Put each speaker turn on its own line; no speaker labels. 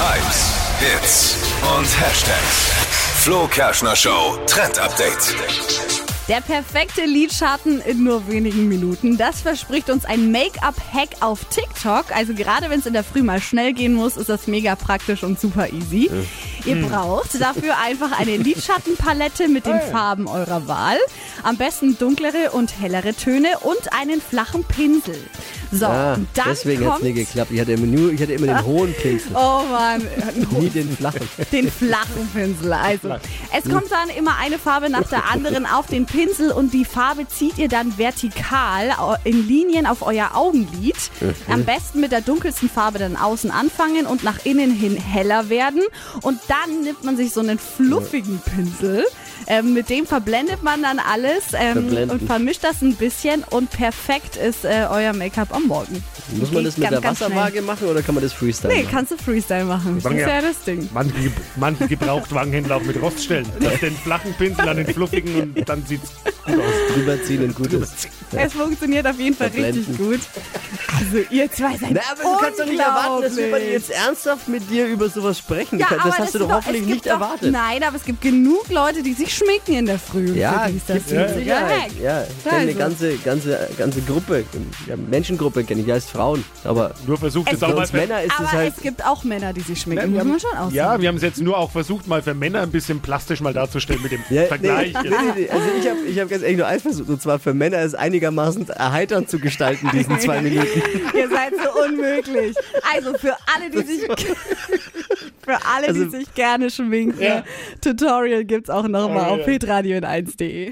Hypes, Hits und Hashtags. Flo Kerschner Show Trend Update.
Der perfekte Lidschatten in nur wenigen Minuten. Das verspricht uns ein Make-up-Hack auf TikTok. Also gerade wenn es in der Früh mal schnell gehen muss, ist das mega praktisch und super easy. Ihr braucht dafür einfach eine Lidschattenpalette mit den Farben eurer Wahl. Am besten dunklere und hellere Töne und einen flachen Pinsel. So,
Ah,
und dann
deswegen hat es nicht geklappt. Ich hatte immer, nur, ich hatte immer den hohen Pinsel,
Oh Mann,
nie den flachen.
den flachen Pinsel. Also, es kommt dann immer eine Farbe nach der anderen auf den Pinsel und die Farbe zieht ihr dann vertikal in Linien auf euer Augenlid. Am besten mit der dunkelsten Farbe dann außen anfangen und nach innen hin heller werden. Und dann nimmt man sich so einen fluffigen Pinsel. Ähm, mit dem verblendet man dann alles ähm, und vermischt das ein bisschen und perfekt ist äh, euer Make-up am Morgen.
Muss man das mit
ganz,
der. Wangerwaage machen oder kann man das Freestyle
Nee,
machen?
kannst du Freestyle machen. Das ist ja das Ding.
Manche, manche Gebrauchtwagenhändler auch mit Rost stellen. Das den flachen Pinsel an den fluffigen und dann sieht's gut aus.
Drüber ziehen und gut ist.
Es funktioniert auf jeden Fall richtig
Verblenden.
gut. Also ihr zwei seid
Na, aber du kannst doch nicht erwarten, dass wir jetzt ernsthaft mit dir über sowas sprechen.
Ja,
das hast du
es
doch hoffentlich
es
nicht
doch,
erwartet.
Nein, aber es gibt genug Leute, die sich schminken in der Früh.
Ja,
das
gibt mit
richtiger
Sicherheit. Ja, ich kenne eine
Also.
ganze, ganze, ganze Gruppe, ja, Menschengruppe kenne ich, die heißt Frauen. Aber
Nur versucht
Es
es auch mal
Männer ist es
Aber
halt.
es gibt auch Männer, die sich schminken.
wir
muss man
haben,
schon aussehen.
ja, wir haben es jetzt nur auch versucht, mal für Männer ein bisschen plastisch mal darzustellen mit dem
Ja,
Vergleich.
Nee, nee, nee, also ich habe ich hab ganz ehrlich nur eins versucht, und zwar für Männer es einigermaßen erheiternd zu gestalten, diesen zwei Minuten.
Ihr seid so unmöglich. Also für alle, die sich für alle, die
Also-
sich gerne schminken,
Ja.
Tutorial gibt's auch nochmal
Oh,
auf
ja.
hitradio in 1.de.